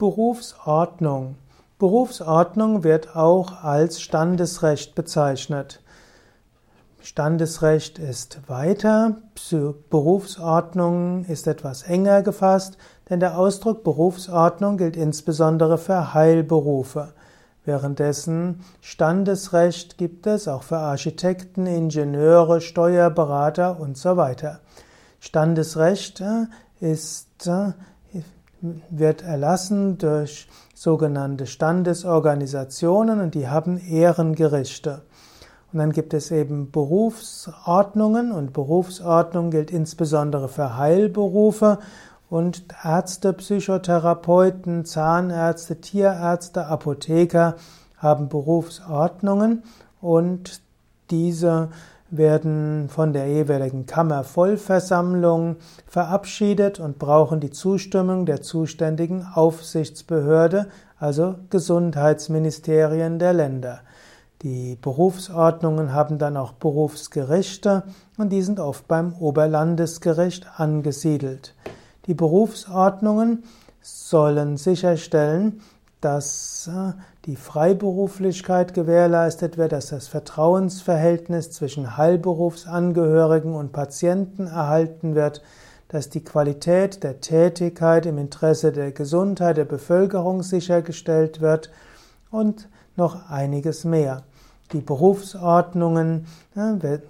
Berufsordnung. Berufsordnung wird auch als Standesrecht bezeichnet. Standesrecht ist weiter, Berufsordnung ist etwas enger gefasst, denn der Ausdruck Berufsordnung gilt insbesondere für Heilberufe. Währenddessen Standesrecht gibt es auch für Architekten, Ingenieure, Steuerberater und so weiter. Standesrecht ist wird erlassen durch sogenannte Standesorganisationen und die haben Ehrengerichte. Und dann gibt es eben Berufsordnungen und Berufsordnung gilt insbesondere für Heilberufe und Ärzte, Psychotherapeuten, Zahnärzte, Tierärzte, Apotheker haben Berufsordnungen und diese werden von der jeweiligen Kammervollversammlung verabschiedet und brauchen die Zustimmung der zuständigen Aufsichtsbehörde, also Gesundheitsministerien der Länder. Die Berufsordnungen haben dann auch Berufsgerichte und die sind oft beim Oberlandesgericht angesiedelt. Die Berufsordnungen sollen sicherstellen, dass äh, die Freiberuflichkeit gewährleistet wird, dass das Vertrauensverhältnis zwischen Heilberufsangehörigen und Patienten erhalten wird, dass die Qualität der Tätigkeit im Interesse der Gesundheit der Bevölkerung sichergestellt wird und noch einiges mehr. Die Berufsordnungen äh,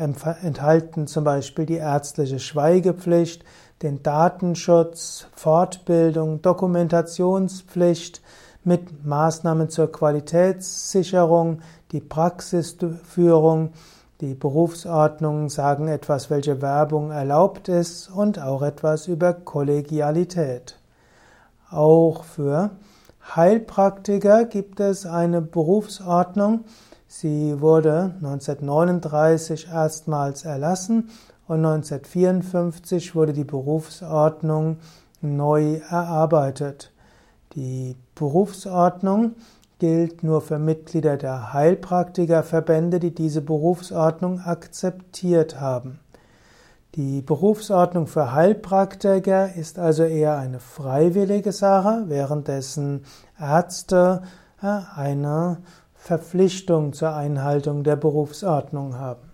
enthalten zum Beispiel die ärztliche Schweigepflicht, den Datenschutz, Fortbildung, Dokumentationspflicht mit Maßnahmen zur Qualitätssicherung, die Praxisführung, die Berufsordnungen sagen etwas, welche Werbung erlaubt ist und auch etwas über Kollegialität. Auch für Heilpraktiker gibt es eine Berufsordnung. Sie wurde 1939 erstmals erlassen und 1954 wurde die Berufsordnung neu erarbeitet. Die Berufsordnung gilt nur für Mitglieder der Heilpraktikerverbände, die diese Berufsordnung akzeptiert haben. Die Berufsordnung für Heilpraktiker ist also eher eine freiwillige Sache, währenddessen Ärzte äh, eine Verpflichtung zur Einhaltung der Berufsordnung haben.